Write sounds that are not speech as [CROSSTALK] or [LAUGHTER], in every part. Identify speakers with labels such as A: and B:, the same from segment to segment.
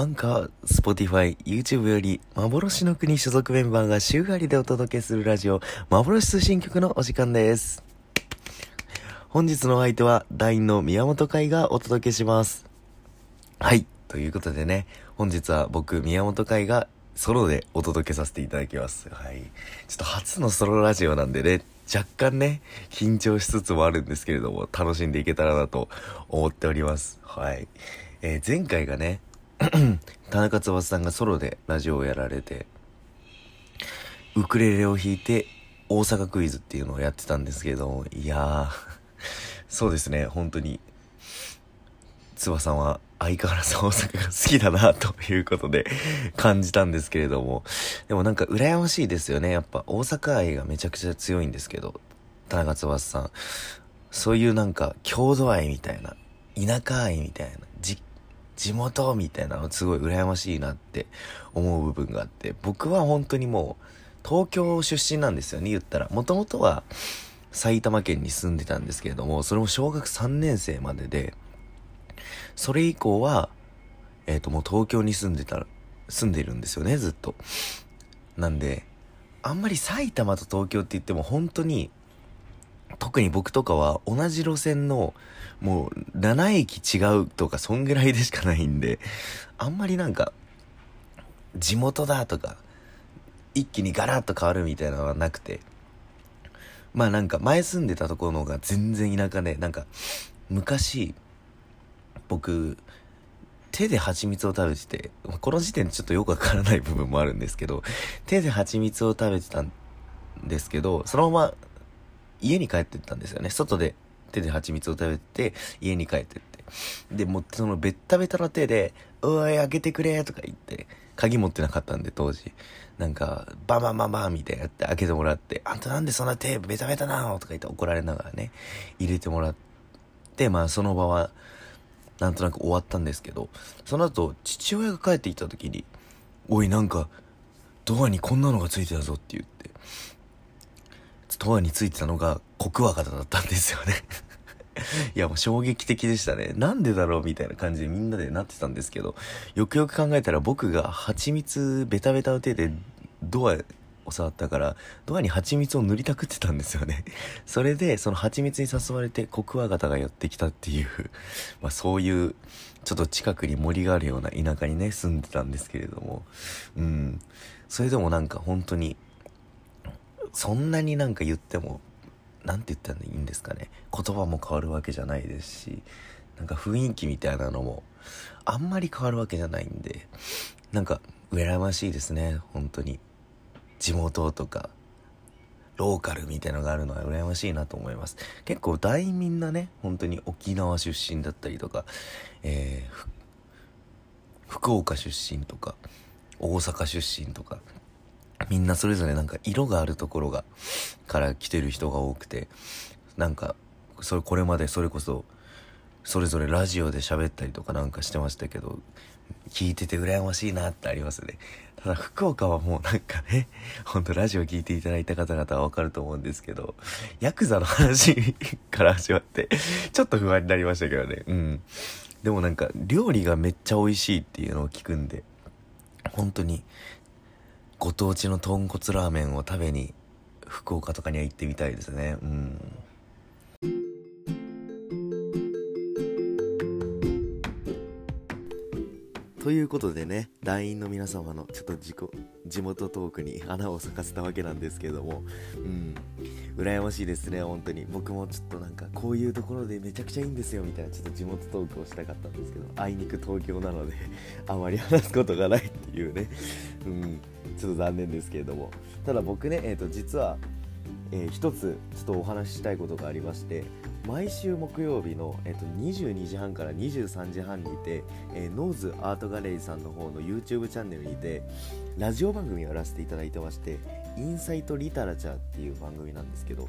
A: Anchor、Spotify、YouTube より、幻の国所属メンバーが週替わりでお届けするラジオ、幻通信局のお時間です。本日のお相手は、ダインの宮本海がお届けします。はい。ということでね、本日は僕、宮本海がソロでお届けさせていただきます。はい。ちょっと初のソロラジオなんでね、若干ね、緊張しつつもあるんですけれども、楽しんでいけたらなと思っております。はい。えー、前回がね、[CLEARS THROAT] 田中翼さんがソロでラジオをやられて、ウクレレを弾いて大阪クイズっていうのをやってたんですけど、いやー、[LAUGHS] そうですね、本当に、翼さんは相変わらず大阪が好きだなということで感じたんですけれども、でもなんか羨ましいですよね。やっぱ大阪愛がめちゃくちゃ強いんですけど、田中翼さん。そういうなんか郷土愛みたいな、田舎愛みたいな、地元みたいなのすごい羨ましいなって思う部分があって、僕は本当にもう東京出身なんですよね、言ったら。もともとは埼玉県に住んでたんですけれども、それも小学3年生までで、それ以降は、えっ、ー、ともう東京に住んでた、住んでるんですよね、ずっと。なんで、あんまり埼玉と東京って言っても本当に特に僕とかは同じ路線のもう7駅違うとかそんぐらいでしかないんで、あんまりなんか地元だとか一気にガラッと変わるみたいなのはなくて、まあなんか前住んでたところの方が全然田舎で、なんか昔僕手で蜂蜜を食べてて、この時点でちょっとよくわからない部分もあるんですけど、手で蜂蜜を食べてたんですけど、そのまま家に帰ってったんですよね。外で手で蜂蜜を食べて、家に帰ってって。で、もうそのベッタベタな手で、おい、開けてくれとか言って、鍵持ってなかったんで当時。なんか、バンバンバンバンみたいなやって開けてもらって、あんたなんでそんな手ベタベタなの？とか言って怒られながらね、入れてもらって、まあその場は、なんとなく終わったんですけど、その後、父親が帰ってきた時に、おい、なんか、ドアにこんなのがついてたぞって言って、ドアについてたのがコクワガタだったんですよね [LAUGHS] いやもう衝撃的でしたね。なんでだろうみたいな感じでみんなでなってたんですけど、よくよく考えたら僕が蜂蜜ベタベタの手でドアを触ったから、ドアに蜂蜜を塗りたくってたんですよね。[LAUGHS] それで、その蜂蜜に誘われてコクワガタが寄ってきたっていう、[LAUGHS] まあそういう、ちょっと近くに森があるような田舎にね、住んでたんですけれども、うん。それでもなんか本当に、そんなになんか言っても、何て言ったらいいんですかね。言葉も変わるわけじゃないですし、なんか雰囲気みたいなのも、あんまり変わるわけじゃないんで、なんか、羨ましいですね、本当に。地元とか、ローカルみたいなのがあるのは羨ましいなと思います。結構大みんなね、本当に沖縄出身だったりとか、えー、福岡出身とか、大阪出身とか、みんなそれぞれなんか色があるところが、から来てる人が多くて、なんか、それ、これまでそれこそ、それぞれラジオで喋ったりとかなんかしてましたけど、聞いてて羨ましいなってありますね。ただ福岡はもうなんかね、ほんとラジオ聞いていただいた方々はわかると思うんですけど、ヤクザの話から始まって、ちょっと不安になりましたけどね。うん。でもなんか料理がめっちゃ美味しいっていうのを聞くんで、本当にご当地の豚骨ラーメンを食べに福岡とかには行ってみたいですね。うん。ということでね、団員の皆様のちょっと自己地元トークに花を咲かせたわけなんですけども、うん、羨ましいですね、本当に。僕もちょっとなんか、こういうところでめちゃくちゃいいんですよみたいな、ちょっと地元トークをしたかったんですけど、あいにく東京なのであまり話すことがないっていうね、うん、ちょっと残念ですけれども。ただ僕ね、え、ー、と、実は、えー、一つちょっとお話ししたいことがありまして毎週木曜日の、えー、と22時半から23時半にて、えー、ノーズアートガレージさんの方の YouTube チャンネルにてラジオ番組をやらせていただいてましてインサイトリタラチャーっていう番組なんですけど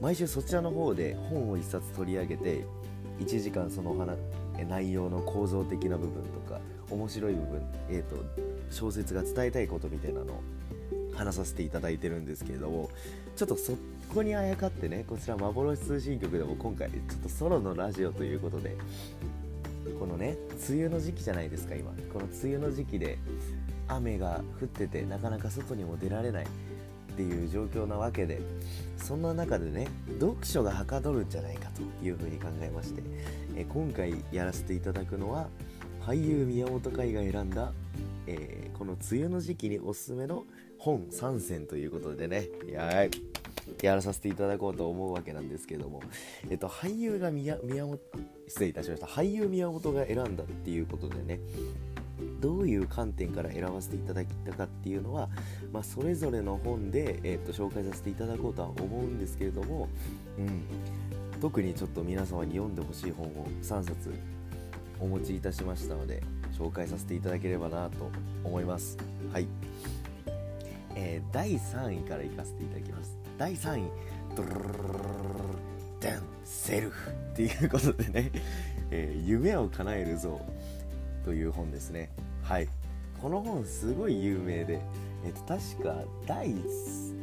A: 毎週そちらの方で本を1冊取り上げて1時間その話内容の構造的な部分とか面白い部分、えーと小説が伝えたいことみたいなのを話させていただいてるんですけれどもちょっとそこにあやかってねこちら幻通信局でも今回ちょっとソロのラジオということでこのね梅雨の時期じゃないですか今。この梅雨の時期で雨が降っててなかなか外にも出られないっていう状況なわけでそんな中でね読書がはかどるんじゃないかというふうに考えましてえ今回やらせていただくのは俳優宮本海が選んだ、えー、この梅雨の時期におすすめの本3選ということでね。ややらさせていただこうと思うわけなんですけども、えっと、俳優が宮本失礼いたしました。俳優宮本が選んだっていうことでね。どういう観点から選ばせていただいたかっていうのは、まあ、それぞれの本で、えー、と紹介させていただこうとは思うんですけれども、うん、特にちょっと皆様に読んでほしい本を3冊お持ちいたしましたので紹介させていただければなと思います。はい。えー、第3位からいかせていただきます。第3位。ドルルルルルダンセルフっていうことでね、えー、夢を叶えるぞという本ですねはいこの本すごい有名で、えっと、確か第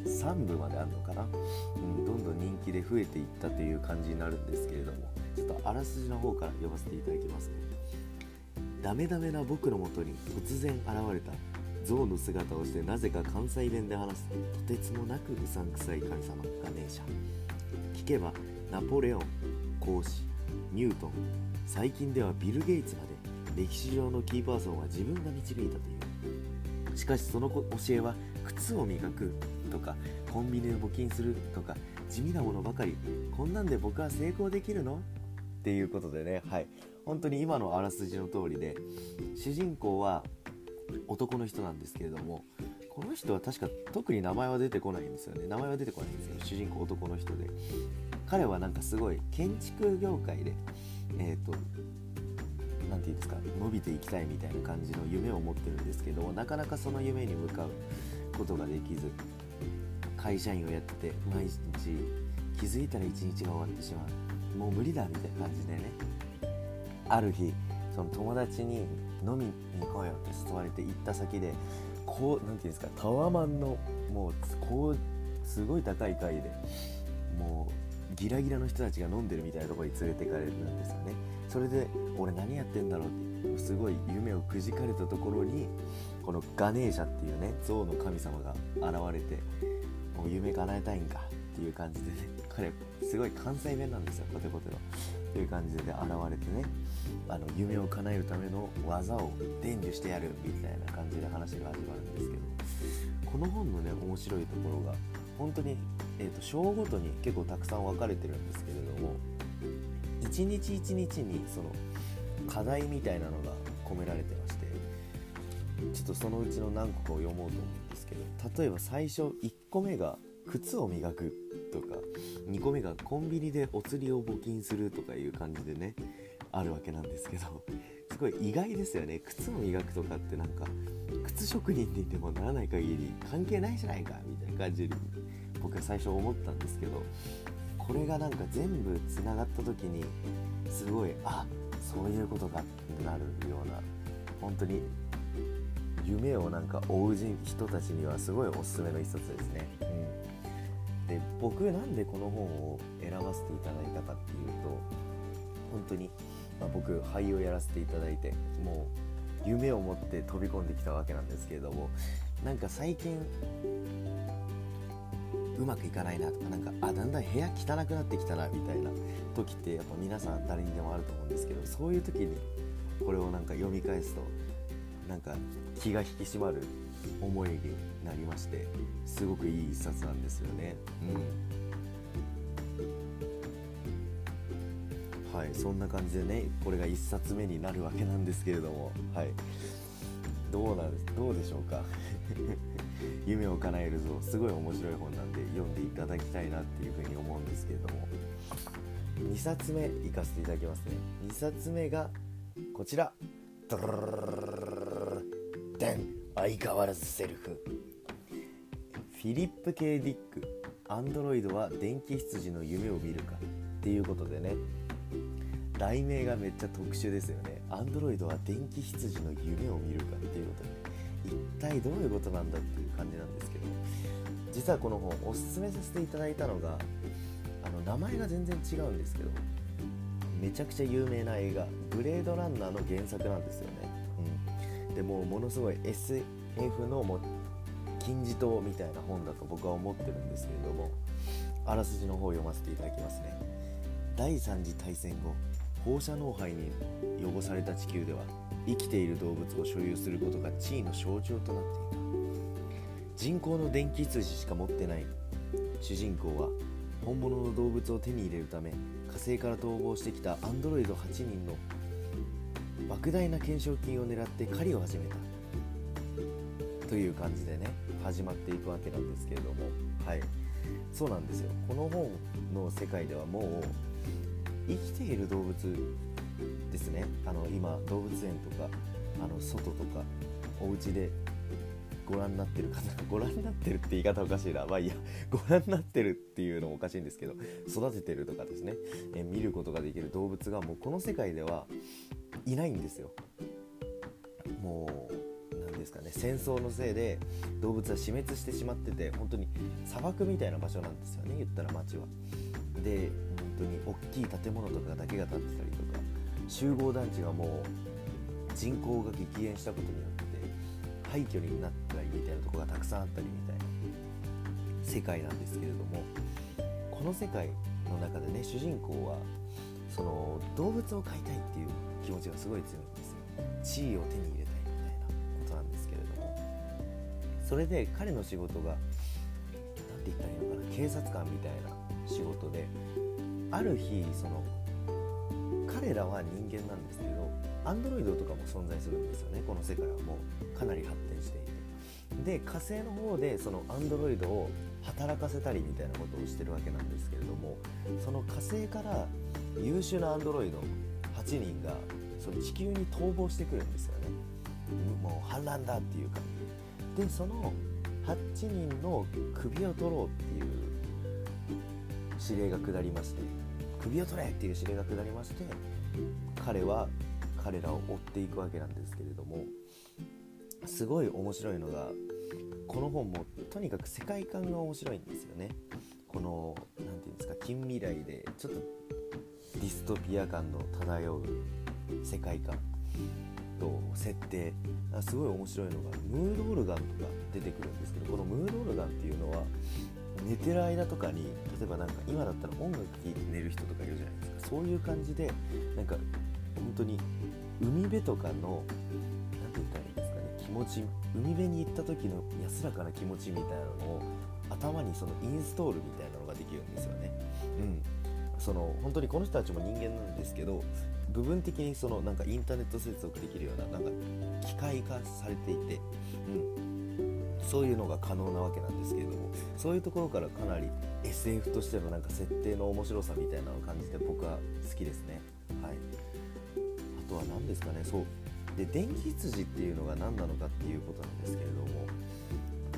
A: 3部まであるのかな、うん、どんどん人気で増えていったという感じになるんですけれどもちょっとあらすじの方から読ませていただきますねダメダメな僕のもとに突然現れた象の姿をしてなぜか関西弁で話すとてつもなくうさんくさい神様ガネーシャ聞けばナポレオン孔子ニュートン最近ではビル・ゲイツまで歴史上のキーパーソンは自分が導いたという。しかしその教えは靴を磨くとかコンビニで募金するとか地味なものばかり。こんなんで僕は成功できるの？っていうことでねはい。本当に今のあらすじの通りで主人公は男の人なんですけれどもこの人は確か特に名前は出てこないんですよね。名前は出てこないんですよ。主人公男の人で。彼はなんかすごい建築業界でえっ、ー、と何て言うんですか伸びていきたいみたいな感じの夢を持ってるんですけどなかなかその夢に向かうことができず会社員をやって毎日気づいたら一日が終わってしまう。もう無理だみたいな感じでねある日その友達に飲みに行こうよって誘われて行った先でこう何て言うんですかタワマンのもうこうすごい高い階でもうギラギラの人たちが飲んでるみたいなとこに連れてかれるんですよね。それで俺何やってんだろうってすごい夢をくじかれたところにこのガネーシャっていうね象の神様が現れてもう夢叶えたいんかっていう感じでね彼すごい関西弁なんですよコテコテの。という感じで現れてねあの夢を叶えるための技を伝授してやるみたいな感じで話が始まるんですけどこの本のね面白いところが本当に、えーと、章ごとに結構たくさん分かれてるんですけれども一日一日にその課題みたいなのが込められてましてちょっとそのうちの何個かを読もうと思うんですけど例えば最初1個目が靴を磨く。とか2個目がコンビニでお釣りを募金するとかいう感じでねあるわけなんですけど [LAUGHS] すごい意外ですよね靴を磨くとかってなんか靴職人でいてもならない限り関係ないじゃないかみたいな感じに僕は最初思ったんですけどこれがなんか全部つながった時にすごいあそういうことかってなるような本当に夢をなんか追う人たちにはすごいおすすめの一冊ですね。で僕なんでこの本を選ばせていただいたかっていうと本当に、まあ、僕俳優をやらせていただいてもう夢を持って飛び込んできたわけなんですけれどもなんか最近うまくいかないなとかなんかあだんだん部屋汚くなってきたなみたいな時ってやっぱ皆さん誰にでもあると思うんですけどそういう時にこれをなんか読み返すとなんか気が引き締まる思いになりましてすごくいい一冊なんですよね。うん、はいそんな感じでねこれが1冊目になるわけなんですけれどもはい。どうなんどうでしょうか？[LAUGHS] 夢を叶えるぞ。すごい面白い本なんで読んでいただきたいなっていうふうに思うんですけれども。2冊目いかせていただきますね。2冊目がこちら。ドルルルルルン相変わらずセルフ。フィリップ・ケイ・ディックアンドロイドは電気羊の夢を見るか。っていうことでね。題名がめっちゃ特殊ですよね。アンドロイドは電気羊の夢を見るか。っていうことで。一体どういうことなんだっていう感じなんですけど。実はこの本おすすめさせていただいたのがあの名前が全然違うんですけど。めちゃくちゃ有名な映画「ブレードランナー」の原作なんですよね、でもものすごい SF のも金字塔みたいな本だと僕は思ってるんですけれどもあらすじの方を読ませていただきますね。第三次大戦後放射能灰に汚された地球では生きている動物を所有することが地位の象徴となっていた。人工の電気羊しか持ってない。主人公は本物の動物を手に入れるため火星から逃亡してきたアンドロイド8人の莫大な懸賞金を狙って狩りを始めた。という感じでね始まっていくわけなんですけれども。はい。そうなんですよ。この本の世界ではもう生きている動物ですね。あの今動物園とかあの外とかお家でご覧になってる方 [LAUGHS] ご覧になってるって言い方おかしいな。まあいいや。[LAUGHS] ご覧になってるっていうのもおかしいんですけど育ててるとかですね、え見ることができる動物がもうこの世界ではいないんですよ。もう何ですかね戦争のせいで動物は死滅してしまってて本当に砂漠みたいな場所なんですよね言ったら街は。で本当に大きい建物とかだけが建ってたりとか集合団地がもう人口が激減したことによって廃墟になったりみたいなとこがたくさんあったりみたいな世界なんですけれどもこの世界の中でね主人公はその動物を飼いたいっていう気持ちがすごい強いんですよ。地位を手に入れたいみたいなことなんですけれども。それで彼の仕事が何て言ったらいいのかな警察官みたいな仕事である日その彼らは人間なんですけどアンドロイドとかも存在するんですよねこの世界はもうかなり発展していて。で火星の方でそのアンドロイドを働かせたりみたいなことをしてるわけなんですけれどもその火星から優秀なアンドロイド8人がその地球に逃亡してくるんですよね。もう反乱だっていう感じでその8人の首を取ろうっていう指令が下りまして首を取れっていう指令が下りまして彼は彼らを追っていくわけなんですけれどもすごい面白いのがこの本もとにかく世界観が面白いんですよね。この何て言うんですか近未来でちょっとディストピア感の漂う世界観と設定あすごい面白いのがムードオルガンとか出てくるんですけどこのムードオルガンっていうのは寝てる間とかに例えばなんか今だったら音楽聴いて寝る人とかいるじゃないですかそういう感じでなんか本当に海辺とかの何て言ったらいいんですかね気持ち海辺に行った時の安らかな気持ちみたいなのを頭にそのインストールみたいその本当にこの人たちも人間なんですけど部分的にそのなんかインターネット接続できるようななんか機械化されていて、うん、そういうのが可能なわけなんですけれどもそういうところからかなり SF としてのなんか設定の面白さみたいなのを感じて僕は好きですね。はい。あとは何ですかね。そう。で電気羊っていうのが何なのかっていうことなんですけれども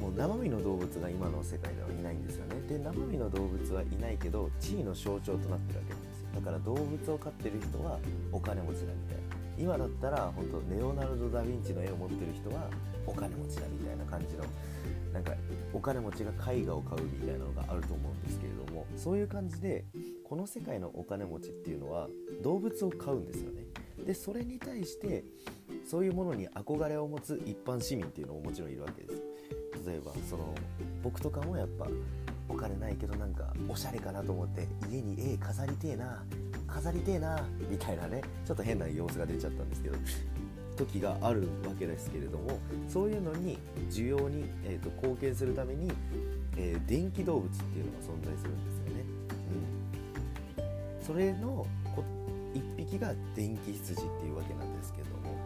A: もう生身の動物が今の世界ではいないんですよね。で生身の動物はいないけど地位の象徴となってるわけなんですよ。だから動物を飼ってる人はお金持ちだみたいな。今だったら本当レオナルド・ダ・ヴィンチの絵を持ってる人はお金持ちだみたいな感じのなんかお金持ちが絵画を買うみたいなのがあると思うんですけれどもそういう感じでこの世界のお金持ちっていうのは動物を買うんですよね。でそれに対してそういうものに憧れを持つ一般市民っていうのももちろんいるわけです。例えばその僕とかもやっぱお金ないけどなんかおしゃれかなと思って家に絵飾りてえな飾りてえなみたいなねちょっと変な様子が出ちゃったんですけど時があるわけですけれどもそういうのに需要に、えーと、貢献するために、えー、電気動物っていうのが存在するんですよね。うん、それの1匹が電気羊っていうわけなんですけども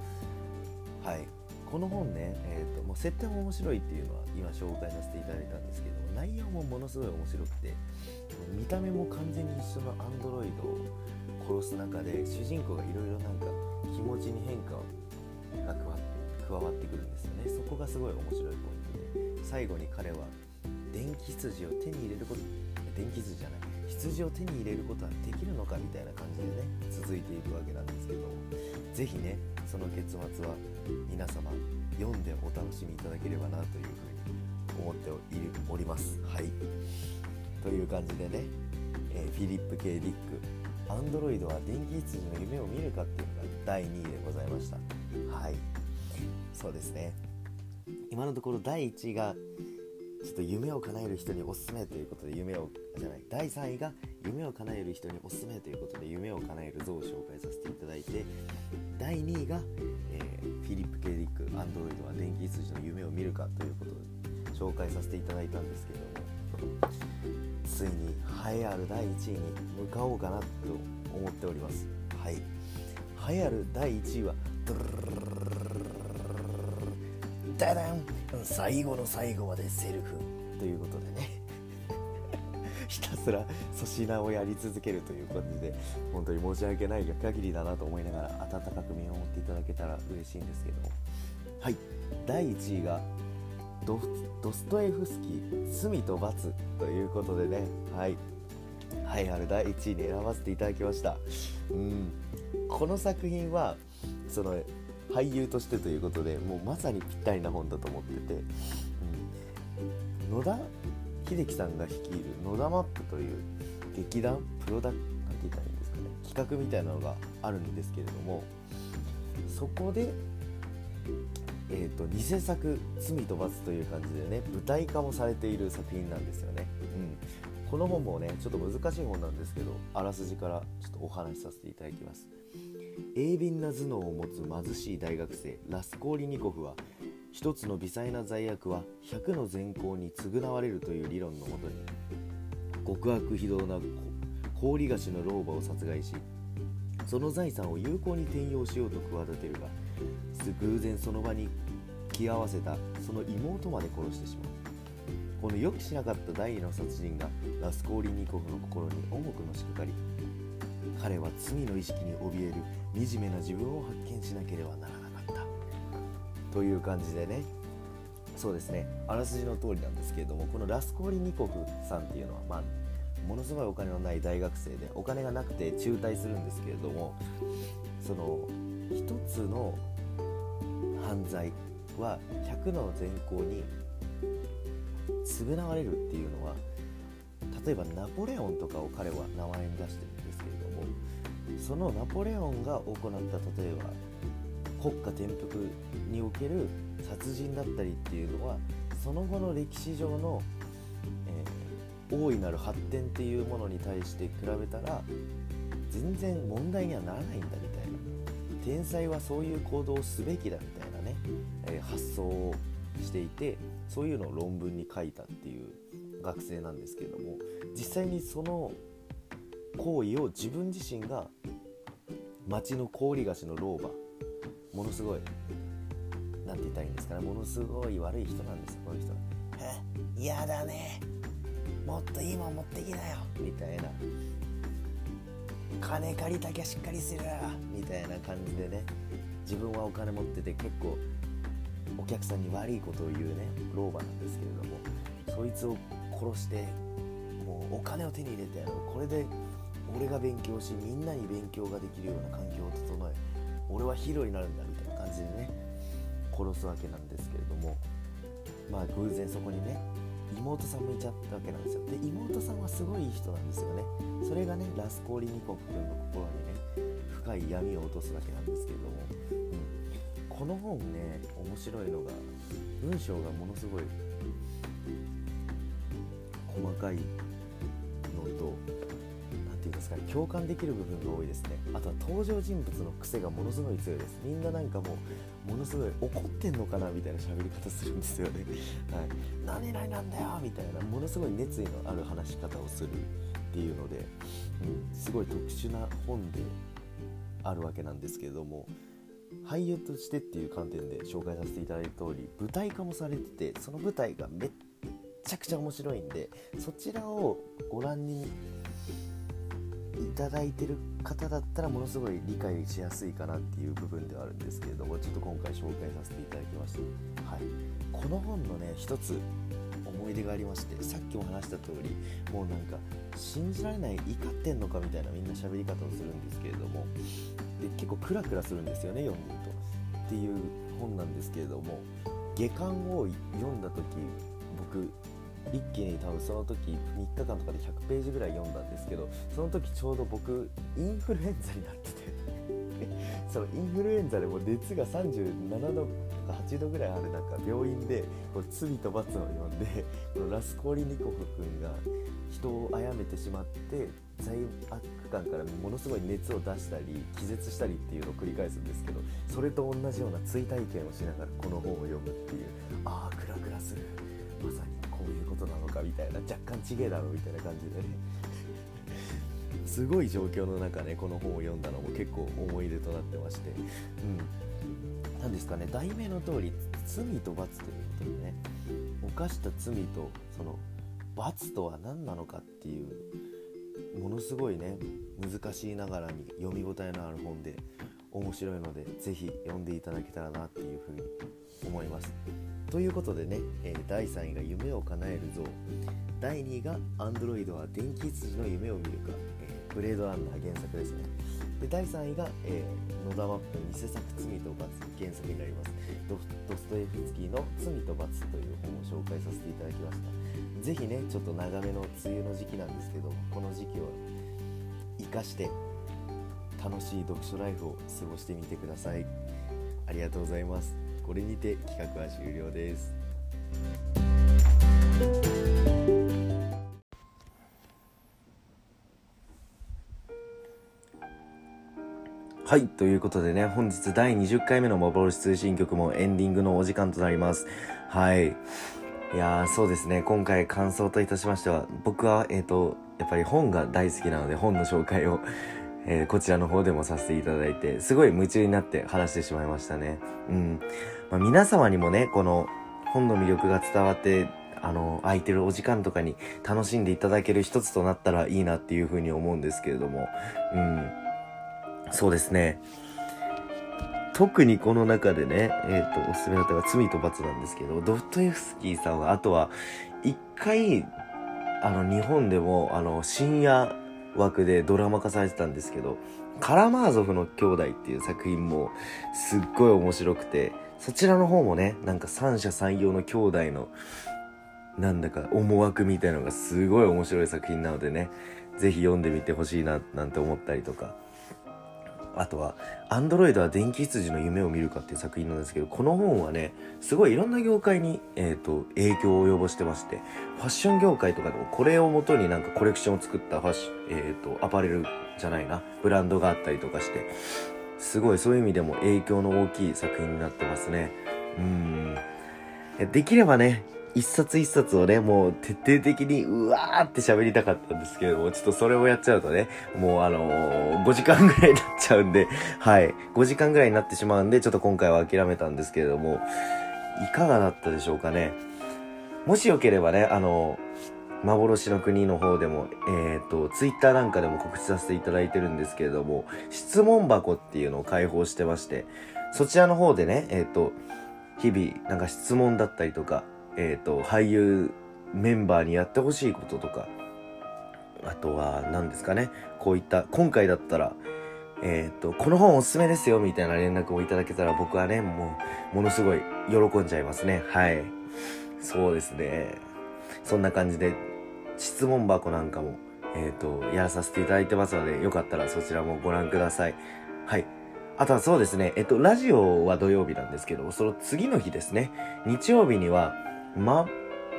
A: はいこの本ね、えーと、もう設定も面白いっていうのは今紹介させていただいたんですけど内容もものすごい面白くて見た目も完全に一緒のアンドロイドを殺す中で主人公がいろいろなんか気持ちに変化が加わってくるんですよね。そこがすごい面白いポイントで最後に彼は電気羊を手に入れること電気羊じゃない羊を手に入れることはできるのかみたいな感じでね続いていくわけなんですけども。是非ねその結末は皆様読んでお楽しみいただければなというふうに思っております。はい。という感じでね、えー、フィリップ・ケイ・ディックアンドロイドは電気羊の夢を見るかっていうのが第2位でございました。はい。そうですね。今のところ第1位がちょっと夢を叶える人におすすめということで夢をじゃない第3位が夢を叶える人におすすめということで夢を叶える像を紹介させていただいて第2位が、えー、フィリップ・ケディック「アンドロイドは電気羊の夢を見るか」ということで紹介させていただいたんですけれどもついに栄えある第1位に向かおうかなと思っております。はい。栄えある第1位はドルルダダン最後の最後までセルフということでね。[LAUGHS] ひたすら粗品をやり続けるという感じで本当に申し訳ない限りだなと思いながら温かく見守っていただけたら嬉しいんですけども。はい。第1位がドストエフスキー「罪と罰」ということでね。はい。はいある第1位に選ばせていただきました。うん。この作品はその俳優としてということでもうまさにぴったりな本だと思っていて、うん、野田秀樹さんが率いる野田マップという劇団プロダクなんて言ったらいいんですかね。企画みたいなのがあるんですけれどもそこでえーと、偽作「罪と罰」という感じでね舞台化もされている作品なんですよね、うん、この本もねちょっと難しい本なんですけどあらすじからちょっとお話しさせていただきます。鋭敏な頭脳を持つ貧しい大学生ラスコーリニコフは一つの微細な罪悪は100の善行に償われるという理論のもとに極悪非道な氷菓子の老婆を殺害しその財産を有効に転用しようと企てるが偶然その場に気合わせたその妹まで殺してしまう。この予期しなかった第二の殺人がラスコーリニコフの心に重くのしかかり彼は罪の意識に怯える惨めな自分を発見しなければならなかった。という感じでねそうですねあらすじの通りなんですけれどもこのラスコーリニコフさんっていうのは、まあ、ものすごいお金のない大学生でお金がなくて中退するんですけれどもその一つの犯罪は100の善行に償われるっていうのは例えばナポレオンとかを彼は名前に出してるんですけれどもそのナポレオンが行った例えば国家転覆における殺人だったりっていうのはその後の歴史上の、えー、大いなる発展っていうものに対して比べたら全然問題にはならないんだみたいな。天才はそういう行動をすべきだみたいなね、えー、発想をしていてそういうのを論文に書いたっていう学生なんですけれども実際にその行為を自分自身が町の氷菓子の老婆ものすごい何て言ったらいいんですかねものすごい悪い人なんですこの人は。嫌だね。もっといいもん持ってきなよみたいな。金借りたきゃしっかりするみたいな感じでね自分はお金持ってて結構お客さんに悪いことを言うね老婆なんですけれどもそいつを殺してもうお金を手に入れてこれで俺が勉強しみんなに勉強ができるような環境を整え俺はヒーローになるんだみたいな感じでね殺すわけなんですけれどもまあ偶然そこにね妹さんもいちゃったわけなんですよ。で妹さんはすごいいい人なんですよね。それがねラスコーリニコフ君の心にね深い闇を落とすわけなんですけれども、この本ね面白いのが文章がものすごい細かいのと何ていうんですか共感できる部分が多いですね。あとは登場人物の癖がものすごい強いです。みんななんかもうものすごい怒ってんのかなみたいな喋り方するんですよね。はい。何々なんだよみたいなものすごい熱意のある話し方をする。っていうので、うん、すごい特殊な本であるわけなんですけれども俳優としてっていう観点で紹介させていただいた通り舞台化もされててその舞台がめっちゃくちゃ面白いんでそちらをご覧にいただいてる方だったらものすごい理解しやすいかなっていう部分ではあるんですけれどもちょっと今回紹介させていただきました、はい、この本のね一つ思い出がありましてさっきも話した通りもうなんか信じられない怒ってんのかみたいなみんな喋り方をするんですけれどもで結構クラクラするんですよね読んでると。っていう本なんですけれども下巻を読んだ時僕一気に多分その時3日間とかで100ページぐらい読んだんですけどその時ちょうど僕インフルエンザになってて。[LAUGHS] そのインフルエンザでも熱が37度とか8度ぐらいある中病院でこう罪と罰を読んでこのラスコーリニコフ君が人を殺めてしまって罪悪感からものすごい熱を出したり気絶したりっていうのを繰り返すんですけどそれと同じような追体験をしながらこの本を読むっていうああクラクラする。まさにこういうことなのかみたいな若干ちげえだろみたいな感じでね。[LAUGHS] すごい状況の中ねこの本を読んだのも結構思い出となってまして。うん。何ですかね題名の通り罪と罰ということでね。犯した罪とその罰とは何なのかっていうものすごいね難しいながらに読み応えのある本で面白いので是非読んでいただけたらなっていうふうに思います。ということでね、えー、第3位が夢を叶える像。第2位がアンドロイドは電気羊の夢を見るか、えー、ブレードランナー原作ですね。で第3位が、えー、野田マップ偽作罪と罰原作になります。ドストエフスキーの罪と罰という本を紹介させていただきました。是非ねちょっと長めの梅雨の時期なんですけどこの時期を生かして楽しい読書ライフを過ごしてみてください。ありがとうございます。これにて企画は終了です。はい。ということでね、本日第20回目の幻通信局もエンディングのお時間となります。はい。いやー、そうですね。今回感想といたしましては、僕は、えっ、ー、と、やっぱり本が大好きなので、本の紹介をえー、こちらの方でもさせていただいて、すごい夢中になって話してしまいましたね。うん。まあ、皆様にもね、この本の魅力が伝わって、あの、空いてるお時間とかに楽しんでいただける一つとなったらいいなっていうふうに思うんですけれども、うん。そうですね。特にこの中でね、えっ、ー、と、おすすめだったのが罪と罰なんですけど、ドフトエフスキーさんは、あとは、一回、あの、日本でも、あの、深夜枠でドラマ化されてたんですけど、カラマーゾフの兄弟っていう作品もすっごい面白くて、そちらの方もね、なんか三者三様の兄弟のなんだか思惑みたいのがすごい面白い作品なのでね、ぜひ読んでみてほしいななんて思ったりとか、あとは、アンドロイドは電気羊の夢を見るかっていう作品なんですけど、この本はね、すごいいろんな業界に、え、ー、と、影響を及ぼしてまして、ファッション業界とかでもこれをもとになんかコレクションを作ったファッシ、えっ、ー、と、アパレルじゃないな、ブランドがあったりとかして、すごいそういう意味でも影響の大きい作品になってますね。うん。できればね、一冊一冊をね、もう徹底的にうわーって喋りたかったんですけれども、ちょっとそれをやっちゃうとね、もうあのー、5時間ぐらいになっちゃうんで、はい。5時間ぐらいになってしまうんで、ちょっと今回は諦めたんですけれども、いかがだったでしょうかね。もしよければね、あのー、幻の国の方でも、えっ、ー、と、ツイッターなんかでも告知させていただいてるんですけれども、質問箱っていうのを開放してまして、そちらの方でね、えっ、と、日々、なんか質問だったりとか、えっ、ー、と、俳優メンバーにやってほしいこととか、あとは何ですかね、こういった、今回だったら、えっ、ー、と、この本おすすめですよみたいな連絡をいただけたら僕はね、もう、ものすごい喜んじゃいますね。はい。そうですね。そんな感じで、質問箱なんかも、えっ、ー、と、やらさせていただいてますので、よかったらそちらもご覧ください。はい。あとはそうですね、えっと、ラジオは土曜日なんですけど、その次の日ですね、日曜日には、ま、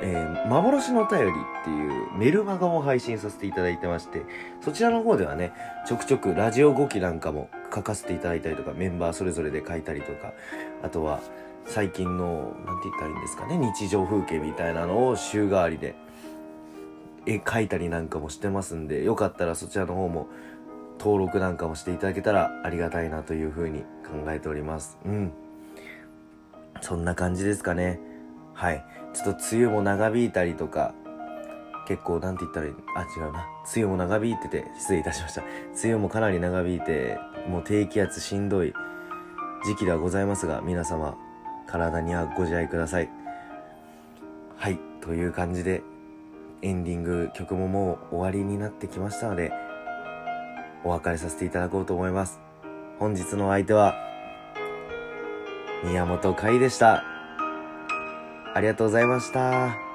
A: えー、幻のお便りっていうメルマガを配信させていただいてまして、そちらの方ではね、ちょくちょくラジオ語記なんかも書かせていただいたりとか、メンバーそれぞれで書いたりとか、あとは最近の、なんて言ったらいいんですかね、日常風景みたいなのを週替わりで絵描いたりなんかもしてますんで、よかったらそちらの方も登録なんかもしていただけたらありがたいなというふうに考えております。うん。そんな感じですかね。はい。ちょっと梅雨も長引いたりとか、結構なんて言ったらいいあ、違うな。梅雨も長引いてて、失礼いたしました。梅雨もかなり長引いて、もう低気圧しんどい時期ではございますが、皆様、体にはご自愛ください。はい。という感じで、エンディング曲ももう終わりになってきましたので、お別れさせていただこうと思います。本日の相手は、宮本海でした。ありがとうございました。